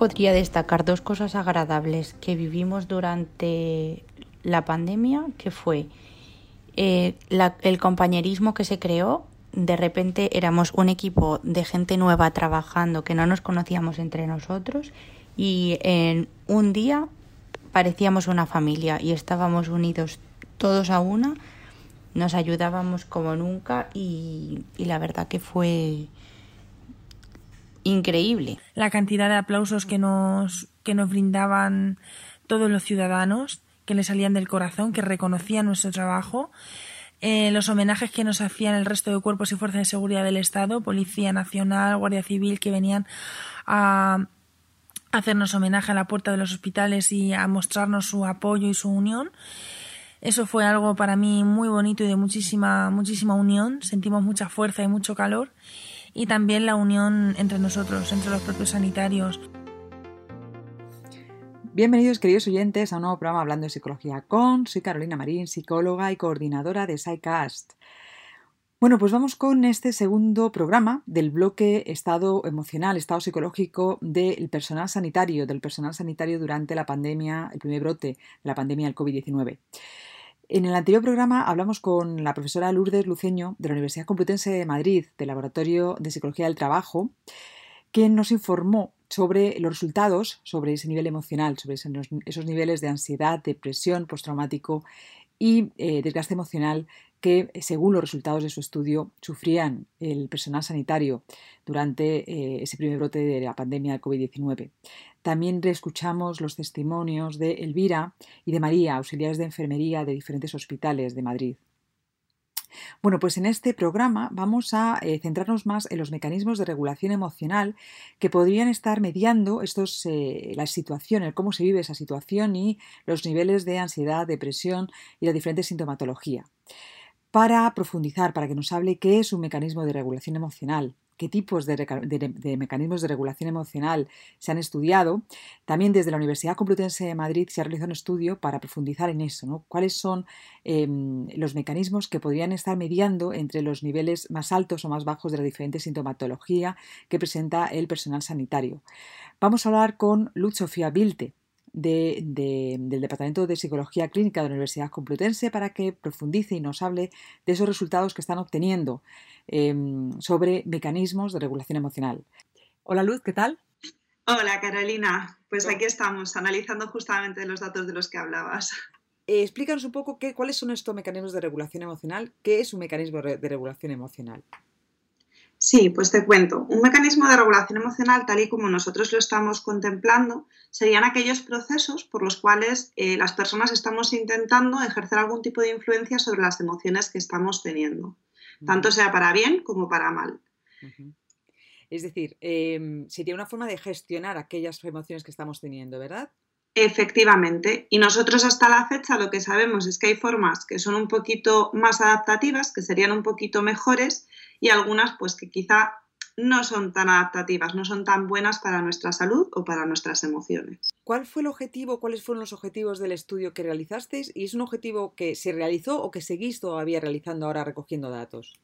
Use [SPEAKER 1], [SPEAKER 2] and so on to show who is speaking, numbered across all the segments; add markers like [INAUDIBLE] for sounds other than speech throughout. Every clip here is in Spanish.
[SPEAKER 1] podría destacar dos cosas agradables que vivimos durante la pandemia, que fue eh, el compañerismo que se creó. De repente éramos un equipo de gente nueva trabajando que no nos conocíamos entre nosotros y en un día parecíamos una familia y estábamos unidos todos a una, nos ayudábamos como nunca y la verdad que fue increíble.
[SPEAKER 2] La cantidad de aplausos que nos, que nos brindaban todos los ciudadanos, que le salían del corazón, que reconocían nuestro trabajo. Eh, los homenajes que nos hacían el resto de cuerpos y fuerzas de seguridad del Estado, Policía Nacional, Guardia Civil, que venían a hacernos homenaje a la puerta de los hospitales y a mostrarnos su apoyo y su unión. Eso fue algo para mí muy bonito y de muchísima, muchísima unión. Sentimos mucha fuerza y mucho calor y también la unión entre nosotros, entre los propios sanitarios.
[SPEAKER 3] Bienvenidos queridos oyentes a un nuevo programa hablando de psicología con, soy Carolina Marín, psicóloga y coordinadora de SciCast. Bueno, pues vamos con este segundo programa del bloque estado emocional, estado psicológico del personal sanitario, del personal sanitario durante la pandemia, el primer brote de la pandemia del COVID-19. En el anterior programa hablamos con la profesora Lourdes Luceño de la Universidad Complutense de Madrid, del Laboratorio de Psicología del Trabajo, quien nos informó sobre los resultados, sobre ese nivel emocional, sobre esos niveles de ansiedad, depresión postraumático y eh, desgaste emocional que, según los resultados de su estudio, sufrían el personal sanitario durante eh, ese primer brote de la pandemia del COVID-19. También reescuchamos los testimonios de Elvira y de María, auxiliares de enfermería de diferentes hospitales de Madrid. Bueno, pues en este programa vamos a eh, centrarnos más en los mecanismos de regulación emocional que podrían estar mediando estos, eh, la situación, el cómo se vive esa situación y los niveles de ansiedad, depresión y la diferente sintomatología. Para profundizar, para que nos hable qué es un mecanismo de regulación emocional, qué tipos de, mecanismos de regulación emocional se han estudiado. También desde la Universidad Complutense de Madrid se ha realizado un estudio para profundizar en eso, cuáles son em, los mecanismos que podrían estar mediando entre los niveles más altos o más bajos de la diferente sintomatología que presenta el personal sanitario. Vamos a hablar con Luz Sofía Del Departamento de Psicología Clínica de la Universidad Complutense para que profundice y nos hable de esos resultados que están obteniendo em, sobre mecanismos de regulación emocional. Hola Luz, ¿qué tal?
[SPEAKER 4] Hola Carolina, pues aquí estamos analizando justamente los datos de los que hablabas.
[SPEAKER 3] Eh, explícanos un poco qué, cuáles son estos mecanismos de regulación emocional, qué es un mecanismo de regulación emocional.
[SPEAKER 4] Sí, pues te cuento. Un mecanismo de regulación emocional, tal y como nosotros lo estamos contemplando, serían aquellos procesos por los cuales eh, las personas estamos intentando ejercer algún tipo de influencia sobre las emociones que estamos teniendo, tanto sea para bien como para mal.
[SPEAKER 3] Es decir, em, sería una forma de gestionar aquellas emociones que estamos teniendo, ¿verdad?
[SPEAKER 4] Efectivamente, y nosotros hasta la fecha lo que sabemos es que hay formas que son un poquito más adaptativas, que serían un poquito mejores, y algunas pues que quizá no son tan adaptativas, no son tan buenas para nuestra salud o para nuestras emociones.
[SPEAKER 3] ¿Cuál fue el objetivo, cuáles fueron los objetivos del estudio que realizasteis? ¿Y es un objetivo que se realizó o que seguís todavía realizando ahora recogiendo datos?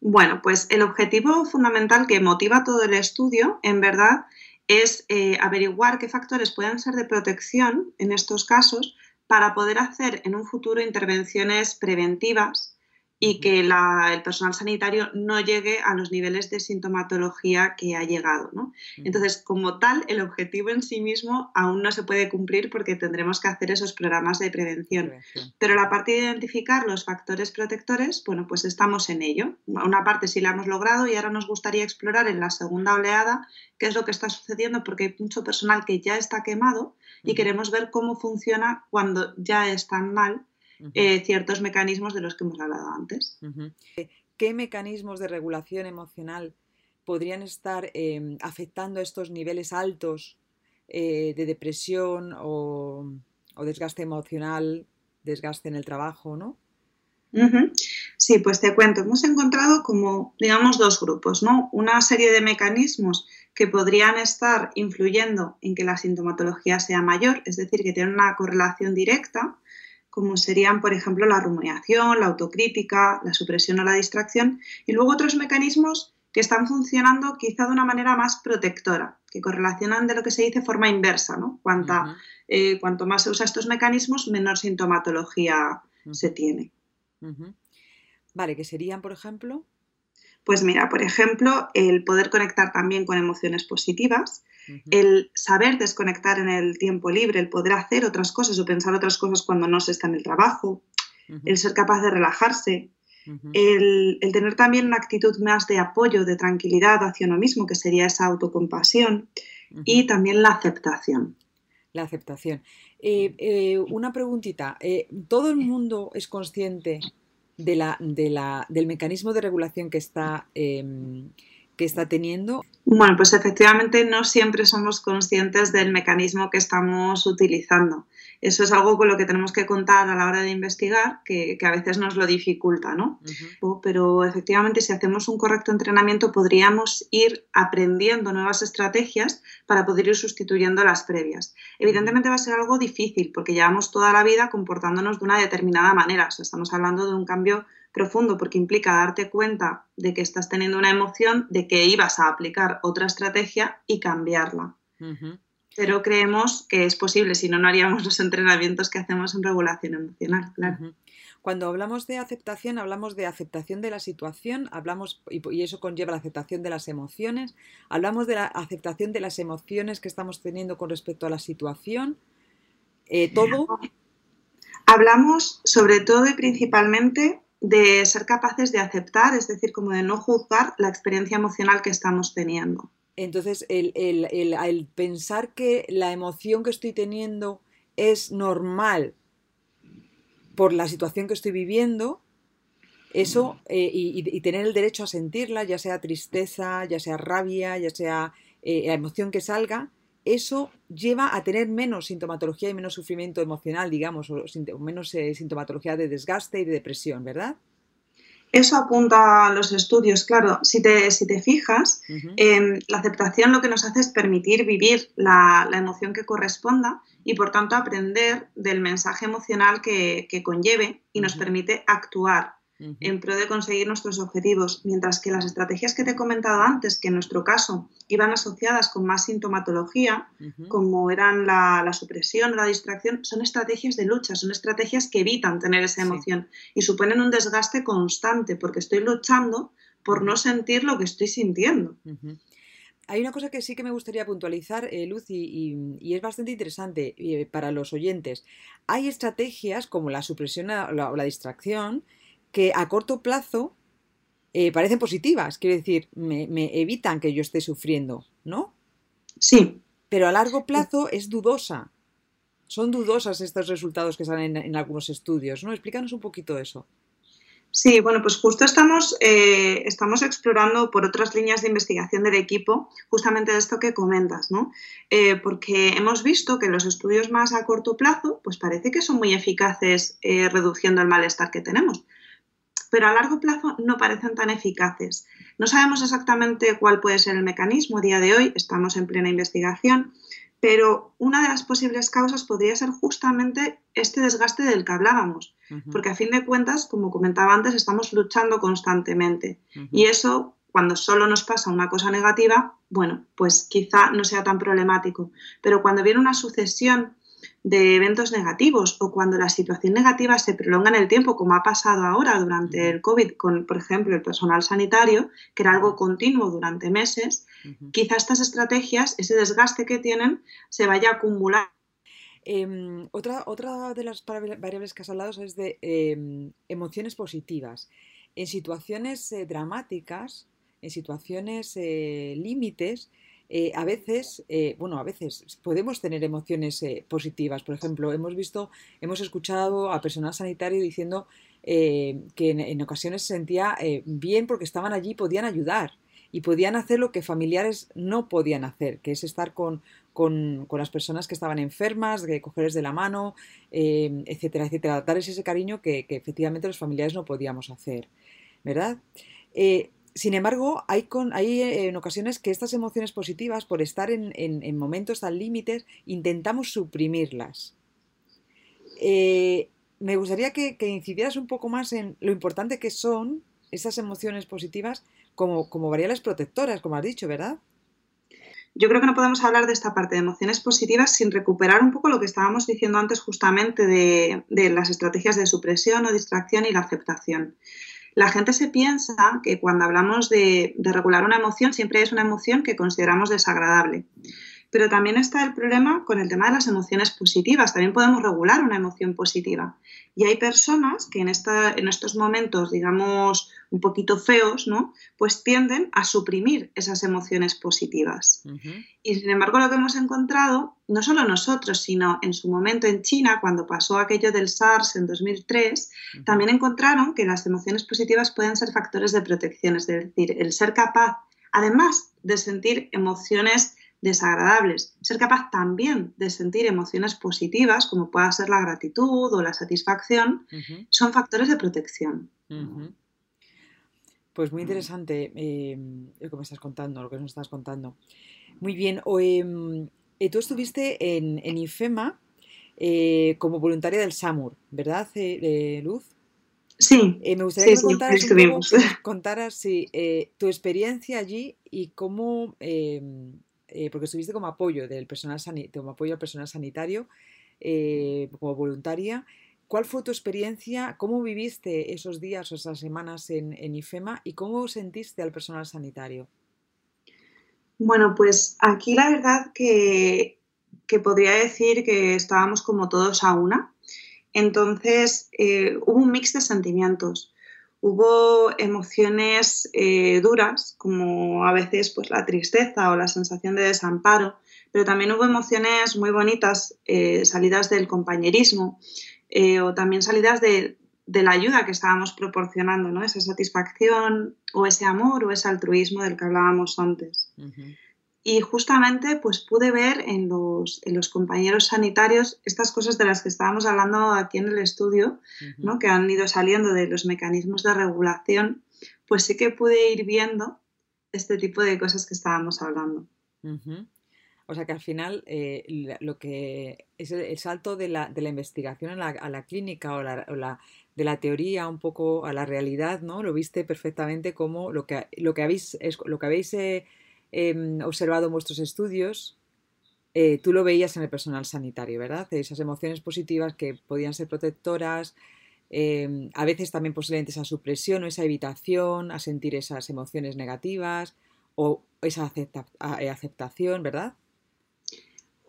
[SPEAKER 4] Bueno, pues el objetivo fundamental que motiva todo el estudio, en verdad, es eh, averiguar qué factores pueden ser de protección en estos casos para poder hacer en un futuro intervenciones preventivas y que el personal sanitario no llegue a los niveles de sintomatología que ha llegado. Entonces, como tal, el objetivo en sí mismo aún no se puede cumplir porque tendremos que hacer esos programas de prevención. Pero la parte de identificar los factores protectores, bueno, pues estamos en ello. Una parte sí la hemos logrado y ahora nos gustaría explorar en la segunda oleada qué es lo que está sucediendo porque hay mucho personal que ya está quemado y queremos ver cómo funciona cuando ya están mal eh, ciertos mecanismos de los que hemos hablado antes.
[SPEAKER 3] ¿Qué mecanismos de regulación emocional podrían estar em, afectando estos niveles altos eh, de depresión o, desgaste emocional, desgaste en el trabajo, ¿no?
[SPEAKER 4] Sí, pues te cuento, hemos encontrado como, digamos, dos grupos, ¿no? Una serie de mecanismos que podrían estar influyendo en que la sintomatología sea mayor, es decir, que tienen una correlación directa, como serían, por ejemplo, la rumiación, la autocrítica, la supresión o la distracción, y luego otros mecanismos que están funcionando quizá de una manera más protectora, que correlacionan de lo que se dice forma inversa, ¿no? Cuanta, eh, cuanto más se usa estos mecanismos, menor sintomatología se tiene.
[SPEAKER 3] Vale, que serían, por ejemplo.
[SPEAKER 4] Pues mira, por ejemplo, el poder conectar también con emociones positivas, el saber desconectar en el tiempo libre, el poder hacer otras cosas o pensar otras cosas cuando no se está en el trabajo, el ser capaz de relajarse, el, tener también una actitud más de apoyo, de tranquilidad hacia uno mismo, que sería esa autocompasión, y también la aceptación.
[SPEAKER 3] La aceptación. Eh, eh, una preguntita. Eh, ¿Todo el mundo es consciente de la, de la, del mecanismo de regulación que está, em, que está teniendo?
[SPEAKER 4] Bueno, pues efectivamente no siempre somos conscientes del mecanismo que estamos utilizando. Eso es algo con lo que tenemos que contar a la hora de investigar, que, a veces nos lo dificulta, ¿no? Pero efectivamente si hacemos un correcto entrenamiento podríamos ir aprendiendo nuevas estrategias para poder ir sustituyendo las previas. Evidentemente va a ser algo difícil porque llevamos toda la vida comportándonos de una determinada manera. O sea, estamos hablando de un cambio profundo porque implica darte cuenta de que estás teniendo una emoción, de que ibas a aplicar otra estrategia y cambiarla. Pero creemos que es posible, si no, no haríamos los entrenamientos que hacemos en regulación emocional, claro.
[SPEAKER 3] Cuando hablamos de aceptación, hablamos de aceptación de la situación, hablamos, y, eso conlleva la aceptación de las emociones, hablamos de la aceptación de las emociones que estamos teniendo con respecto a la situación, eh, todo.
[SPEAKER 4] Hablamos sobre todo y principalmente de ser capaces de aceptar, es decir, como de no juzgar la experiencia emocional que estamos teniendo.
[SPEAKER 3] Entonces, el, pensar que la emoción que estoy teniendo es normal por la situación que estoy viviendo, eso, eh, y, tener el derecho a sentirla, ya sea tristeza, ya sea rabia, ya sea eh, la emoción que salga, eso lleva a tener menos sintomatología y menos sufrimiento emocional, digamos, o menos eh, sintomatología de desgaste y de depresión, ¿verdad?
[SPEAKER 4] Eso apunta a los estudios, claro. Si te, si te fijas, em, la aceptación lo que nos hace es permitir vivir la, la, emoción que corresponda y por tanto aprender del mensaje emocional que, que conlleve y nos permite actuar en pro de conseguir nuestros objetivos, mientras que las estrategias que te he comentado antes, que en nuestro caso iban asociadas con más sintomatología, como eran la, supresión o la distracción, son estrategias de lucha, son estrategias que evitan tener esa emoción y suponen un desgaste constante porque estoy luchando por no sentir lo que estoy sintiendo.
[SPEAKER 3] Hay una cosa que sí que me gustaría puntualizar, eh, Luz, y, es bastante interesante eh, para los oyentes. Hay estrategias como la supresión o la distracción que a corto plazo eh, parecen positivas, quiero decir, me, evitan que yo esté sufriendo, ¿no?
[SPEAKER 4] Sí.
[SPEAKER 3] Pero a largo plazo es dudosa. Son dudosas estos resultados que salen en, algunos estudios, ¿no? Explícanos un poquito eso.
[SPEAKER 4] Sí, bueno, pues justo estamos, eh, estamos explorando por otras líneas de investigación del equipo justamente esto que comentas, ¿no? Eh, porque hemos visto que los estudios más a corto plazo, pues parece que son muy eficaces reduciendo el malestar que tenemos pero a largo plazo no parecen tan eficaces. No sabemos exactamente cuál puede ser el mecanismo a día de hoy, estamos en plena investigación, pero una de las posibles causas podría ser justamente este desgaste del que hablábamos, porque a fin de cuentas, como comentaba antes, estamos luchando constantemente. Y eso cuando solo nos pasa una cosa negativa, bueno, pues quizá no sea tan problemático, pero cuando viene una sucesión de eventos negativos o cuando la situación negativa se prolonga en el tiempo, como ha pasado ahora durante el COVID con, por ejemplo, el personal sanitario, que era algo continuo durante meses, quizá estas estrategias, ese desgaste que tienen, se vaya a acumular.
[SPEAKER 3] Em, otra, otra de las variables que has hablado es de em, emociones positivas. En situaciones eh, dramáticas, en situaciones eh, límites, eh, a veces, eh, bueno, a veces podemos tener emociones eh, positivas. Por ejemplo, hemos visto, hemos escuchado a personal sanitario diciendo que en, ocasiones se sentía bien porque estaban allí y podían ayudar y podían hacer lo que familiares no podían hacer, que es estar con, las personas que estaban enfermas, de cogerles de la mano, etcétera, etcétera, darles ese cariño que, efectivamente los familiares no podíamos hacer, ¿verdad? Sin embargo, hay, eh, en ocasiones que estas emociones positivas, por estar en, momentos al límites, intentamos suprimirlas. Eh, me gustaría que, incidieras un poco más en lo importante que son esas emociones positivas como, variables protectoras, como has dicho, ¿verdad?
[SPEAKER 4] yo creo que no podemos hablar de esta parte de emociones positivas sin recuperar un poco lo que estábamos diciendo antes justamente de, las estrategias de supresión o distracción y la aceptación. La gente se piensa que cuando hablamos de, regular una emoción siempre es una emoción que consideramos desagradable. Pero también está el problema con el tema de las emociones positivas. También podemos regular una emoción positiva. Y hay personas que en, esta, en estos momentos, digamos, un poquito feos, ¿no? Pues tienden a suprimir esas emociones positivas. Y sin embargo, lo que hemos encontrado, no solo nosotros, sino en su momento en China, cuando pasó aquello del SARS en 2003, también encontraron que las emociones positivas pueden ser factores de protección. Es decir, el ser capaz, además de sentir emociones desagradables. Ser capaz también de sentir emociones positivas, como pueda ser la gratitud o la satisfacción, son factores de protección.
[SPEAKER 3] Pues muy interesante eh, lo que me estás contando, lo que nos estás contando. Muy bien. Em, eh, tú estuviste en, IFEMA eh, como voluntaria del SAMUR, ¿verdad, Luz?
[SPEAKER 4] Sí.
[SPEAKER 3] me gustaría que, contaras, tu experiencia allí y cómo em, eh, porque estuviste como apoyo del personal como apoyo al personal sanitario, eh, como voluntaria. ¿Cuál fue tu experiencia? ¿Cómo viviste esos días o esas semanas en, IFEMA y cómo sentiste al personal sanitario?
[SPEAKER 4] Bueno, pues aquí la verdad que, podría decir que estábamos como todos a una. Entonces eh, hubo un mix de sentimientos. Hubo emociones eh, duras, como a veces pues, la tristeza o la sensación de desamparo, pero también hubo emociones muy bonitas, eh, salidas del compañerismo eh, o también salidas de, la ayuda que estábamos proporcionando, ¿no? esa satisfacción o ese amor o ese altruismo del que hablábamos antes. Y justamente pues pude ver en los, en los, compañeros sanitarios estas cosas de las que estábamos hablando aquí en el estudio, ¿no? que han ido saliendo de los mecanismos de regulación, pues sí que pude ir viendo este tipo de cosas que estábamos hablando.
[SPEAKER 3] O sea que al final eh, lo que es el, salto de la, de la investigación a la, a la clínica o, la, o la, de la teoría un poco a la realidad, ¿no? Lo viste perfectamente como lo que, lo que habéis, lo que habéis eh, Em, observado en vuestros estudios, eh, tú lo veías en el personal sanitario, ¿verdad? Esas emociones positivas que podían ser protectoras, em, a veces también posiblemente esa supresión o esa evitación a sentir esas emociones negativas o esa eh, aceptación, ¿verdad?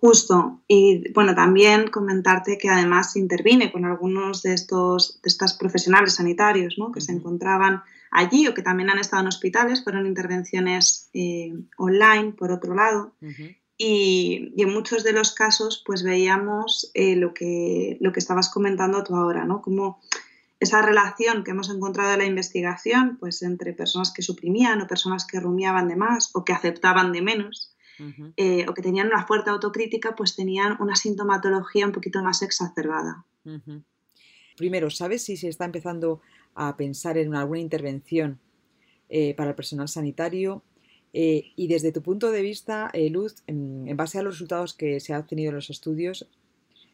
[SPEAKER 4] Justo. Y bueno, también comentarte que además intervine con algunos de estos de estas profesionales sanitarios ¿no? que se encontraban allí o que también han estado en hospitales, fueron intervenciones eh, online, por otro lado. y, en muchos de los casos, pues veíamos eh, lo, que, lo que estabas comentando tú ahora, ¿no? Como esa relación que hemos encontrado en la investigación, pues entre personas que suprimían o personas que rumiaban de más o que aceptaban de menos, eh, o que tenían una fuerte autocrítica, pues tenían una sintomatología un poquito más exacerbada.
[SPEAKER 3] Primero, ¿sabes si se está empezando a pensar en alguna intervención eh, para el personal sanitario. Eh, y desde tu punto de vista, eh, Luz, en, base a los resultados que se han obtenido en los estudios,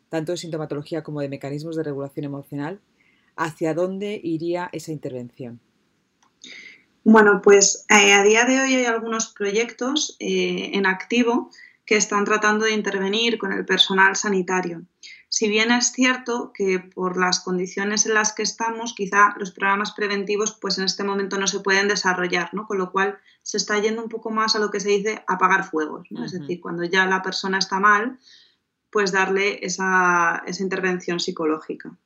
[SPEAKER 3] tanto de sintomatología como de mecanismos de regulación emocional, ¿hacia dónde iría esa intervención?
[SPEAKER 4] Bueno, pues a día de hoy hay algunos proyectos en activo que están tratando de intervenir con el personal sanitario. Si bien es cierto que por las condiciones en las que estamos, quizá los programas preventivos pues en este momento no se pueden desarrollar, ¿no? Con lo cual se está yendo un poco más a lo que se dice apagar fuegos, Es decir, cuando ya la persona está mal, pues darle esa, intervención psicológica.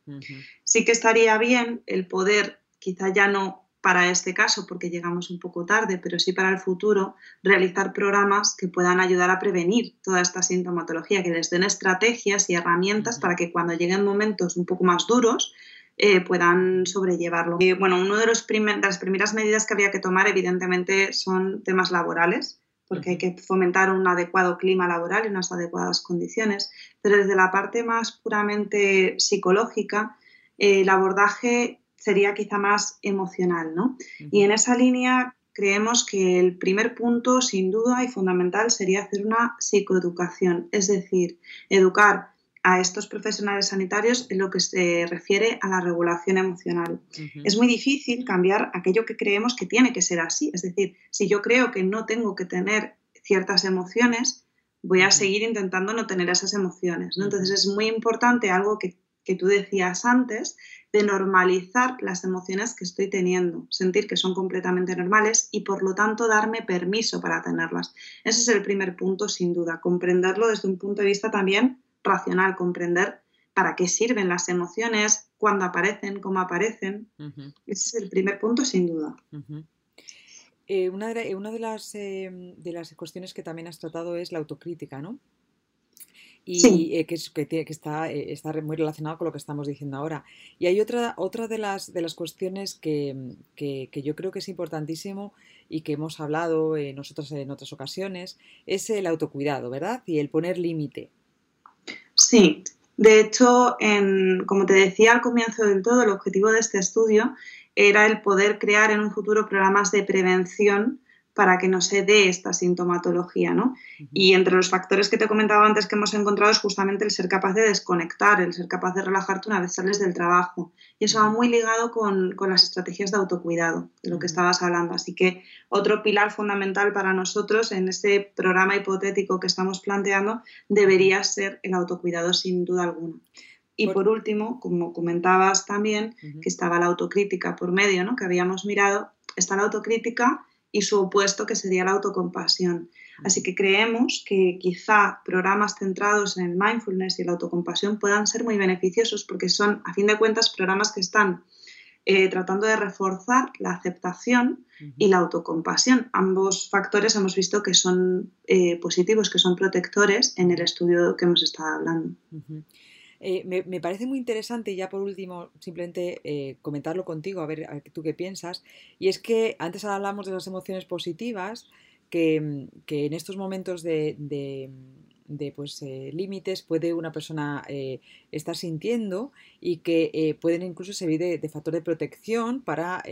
[SPEAKER 4] Sí que estaría bien el poder, quizá ya no para este caso, porque llegamos un poco tarde, pero sí para el futuro, realizar programas que puedan ayudar a prevenir toda esta sintomatología, que les den estrategias y herramientas para que cuando lleguen momentos un poco más duros, eh, puedan sobrellevarlo. Y, bueno, una de, los de las primeras medidas que había que tomar, evidentemente, son temas laborales, porque hay que fomentar un adecuado clima laboral y unas adecuadas condiciones, pero desde la parte más puramente psicológica, eh, el abordaje sería quizá más emocional, ¿no? Y en esa línea creemos que el primer punto, sin duda y fundamental, sería hacer una psicoeducación, es decir, educar a estos profesionales sanitarios en lo que se refiere a la regulación emocional. Es muy difícil cambiar aquello que creemos que tiene que ser así, es decir, si yo creo que no tengo que tener ciertas emociones, voy a seguir intentando no tener esas emociones. ¿no? Entonces es muy importante algo que, que tú decías antes, de normalizar las emociones que estoy teniendo, sentir que son completamente normales y por lo tanto darme permiso para tenerlas. Ese es el primer punto, sin duda, comprenderlo desde un punto de vista también racional, comprender para qué sirven las emociones, cuándo aparecen, cómo aparecen. Ese es el primer punto, sin duda.
[SPEAKER 3] Eh, una, de, una de, las, eh, de las cuestiones que también has tratado es la autocrítica, ¿no? Y eh, que, que, está, eh, está, muy relacionado con lo que estamos diciendo ahora. Y hay otra, otra de, las, de las cuestiones que, que, yo creo que es importantísimo y que hemos hablado eh, nosotros en otras ocasiones, es el autocuidado, ¿verdad? Y el poner límite.
[SPEAKER 4] Sí, de hecho, en, como te decía al comienzo del todo, el objetivo de este estudio era el poder crear en un futuro programas de prevención para que no se dé esta sintomatología, ¿no? Y entre los factores que te comentaba antes que hemos encontrado es justamente el ser capaz de desconectar, el ser capaz de relajarte una vez sales del trabajo. Y eso va muy ligado con, las estrategias de autocuidado, de lo que estabas hablando. Así que otro pilar fundamental para nosotros en este programa hipotético que estamos planteando debería ser el autocuidado sin duda alguna. Y por, último, como comentabas también, que estaba la autocrítica por medio, ¿no? que habíamos mirado, está la autocrítica y su opuesto que sería la autocompasión. Así que creemos que quizá programas centrados en el mindfulness y la autocompasión puedan ser muy beneficiosos porque son, a fin de cuentas, programas que están eh, tratando de reforzar la aceptación y la autocompasión. Ambos factores hemos visto que son eh, positivos, que son protectores en el estudio que hemos estado hablando.
[SPEAKER 3] Eh, me, parece muy interesante, y ya por último, simplemente eh, comentarlo contigo, a ver, tú qué piensas. Y es que antes hablamos de las emociones positivas, que, en estos momentos de, de, pues, eh, límites puede una persona estar sintiendo y que pueden incluso servir de, factor de protección para,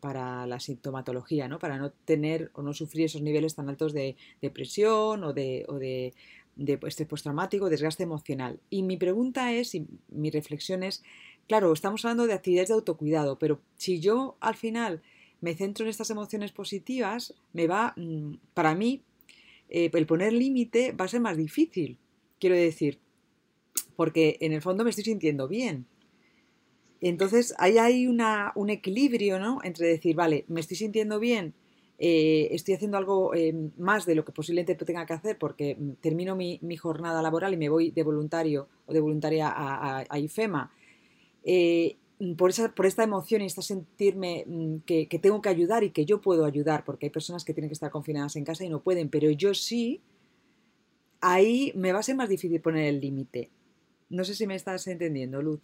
[SPEAKER 3] para la sintomatología, ¿no? para no tener o no sufrir esos niveles tan altos de depresión o de, o de de estrés postraumático, desgaste emocional. Y mi pregunta es, y mi reflexión es, claro, estamos hablando de actividades de autocuidado, pero si yo al final me centro en estas emociones positivas, me va, mm, para mí, eh, el poner límite va a ser más difícil, quiero decir, porque en el fondo me estoy sintiendo bien. Entonces, ahí hay una, un equilibrio, ¿no? Entre decir, vale, me estoy sintiendo bien, eh, estoy haciendo algo eh, más de lo que posiblemente tenga que hacer porque mm, termino mi, jornada laboral y me voy de voluntario o de voluntaria a, IFEMA. Eh, por, esa, por esta emoción y esta sentirme mm, que, tengo que ayudar y que yo puedo ayudar, porque hay personas que tienen que estar confinadas en casa y no pueden, pero yo sí, ahí me va a ser más difícil poner el límite. No sé si me estás entendiendo, Luz.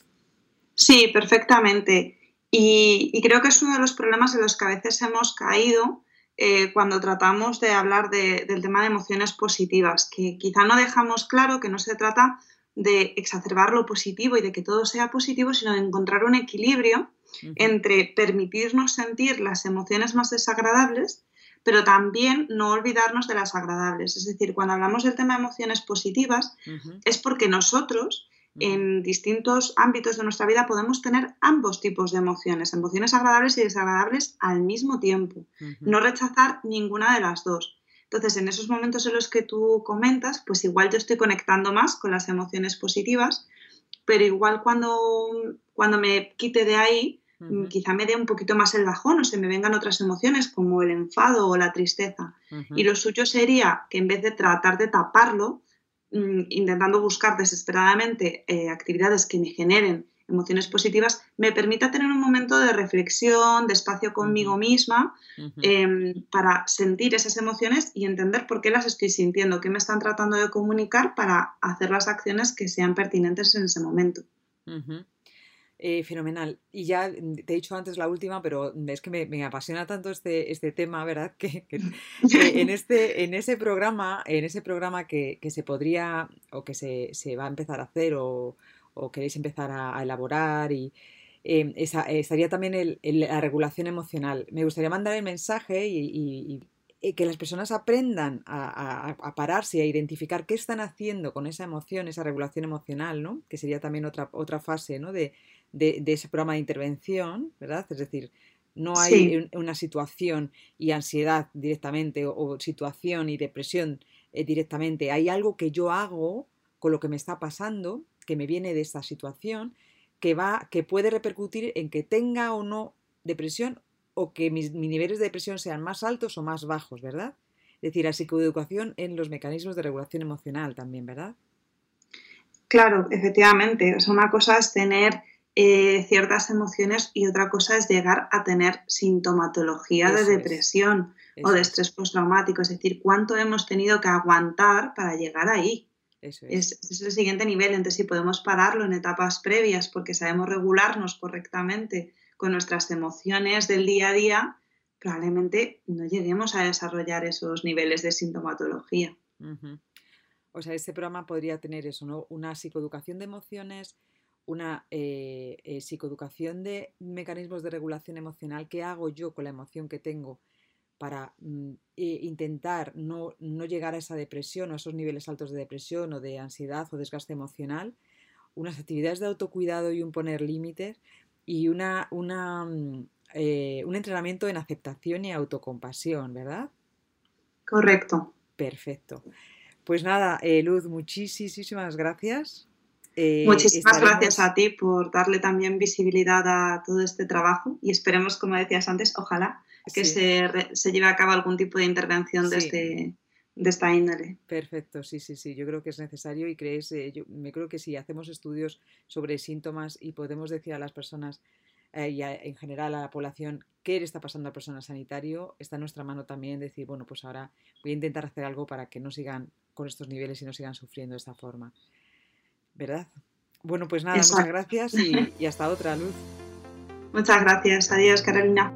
[SPEAKER 4] Sí, perfectamente. Y, y, creo que es uno de los problemas en los que a veces hemos caído eh, cuando tratamos de hablar del tema de emociones positivas, que quizá no dejamos claro que no se trata de exacerbar lo positivo y de que todo sea positivo, sino de encontrar un equilibrio entre permitirnos sentir las emociones más desagradables, pero también no olvidarnos de las agradables. Es decir, cuando hablamos del tema de emociones positivas, es porque nosotros en distintos ámbitos de nuestra vida podemos tener ambos tipos de emociones, emociones agradables y desagradables al mismo tiempo, no rechazar ninguna de las dos. Entonces, en esos momentos en los que tú comentas, pues igual yo estoy conectando más con las emociones positivas, pero igual cuando, cuando me quite de ahí, quizá me dé un poquito más el bajón o se me vengan otras emociones como el enfado o la tristeza. Y lo suyo sería que en vez de tratar de taparlo, Mm, intentando buscar desesperadamente eh, actividades que me generen emociones positivas, me permita tener un momento de reflexión, de espacio conmigo misma, em, para sentir esas emociones y entender por qué las estoy sintiendo, qué me están tratando de comunicar para hacer las acciones que sean pertinentes en ese momento.
[SPEAKER 3] Eh, fenomenal. Y ya mm, te he dicho antes la última, pero es que me, apasiona tanto este, este tema, ¿verdad? [LAUGHS] Que, en, este, en ese programa, en ese programa que, se podría o que se, va a empezar a hacer o, queréis empezar a, elaborar y em, estaría también la regulación emocional. Me gustaría mandar el mensaje y, que las personas aprendan a, a, pararse y a identificar qué están haciendo con esa emoción, esa regulación emocional, ¿no? Que sería también otra, otra fase, ¿no? De, de, ese programa de intervención, ¿verdad? Es decir, No hay una situación y ansiedad directamente o, situación y depresión eh, directamente. Hay algo que yo hago con lo que me está pasando, que me viene de esta situación, que va, que puede repercutir en que tenga o no depresión o que mis, mis niveles de depresión sean más altos o más bajos, ¿verdad? Es decir, la psicoeducación en los mecanismos de regulación emocional también, ¿verdad?
[SPEAKER 4] Claro, efectivamente. O sea, una cosa es tener eh, ciertas emociones y otra cosa es llegar a tener sintomatología de depresión o de estrés postraumático. Es decir, cuánto hemos tenido que aguantar para llegar ahí. Eso es. es. el siguiente nivel. Entonces, si podemos pararlo en etapas previas porque sabemos regularnos correctamente con nuestras emociones del día a día, probablemente no lleguemos a desarrollar esos niveles de sintomatología.
[SPEAKER 3] O sea, este programa podría tener eso, ¿no? Una psicoeducación de emociones, una eh, eh, psicoeducación de mecanismos de regulación emocional. ¿Qué hago yo con la emoción que tengo para mm, intentar no, no, llegar a esa depresión o a esos niveles altos de depresión o de ansiedad o desgaste emocional? Unas actividades de autocuidado y un poner límites y una, una mm, eh, un entrenamiento en aceptación y autocompasión, ¿verdad?
[SPEAKER 4] Correcto.
[SPEAKER 3] Perfecto. Pues nada, Luz, muchísimas gracias.
[SPEAKER 4] Eh, muchísimas gracias a ti por darle también visibilidad a todo este trabajo y esperemos, como decías antes, ojalá que se, lleve a cabo algún tipo de intervención de, este, de esta índole.
[SPEAKER 3] Perfecto, sí, sí, sí, yo creo que es necesario y crees, yo me creo que si hacemos estudios sobre síntomas y podemos decir a las personas eh, y en general a la población qué le está pasando al personal sanitario, está en nuestra mano también decir, bueno, pues ahora voy a intentar hacer algo para que no sigan con estos niveles y no sigan sufriendo de esta forma. ¿Verdad? Bueno, pues nada, muchas gracias y, y hasta otra, Luz.
[SPEAKER 4] Muchas gracias. Adiós, Carolina.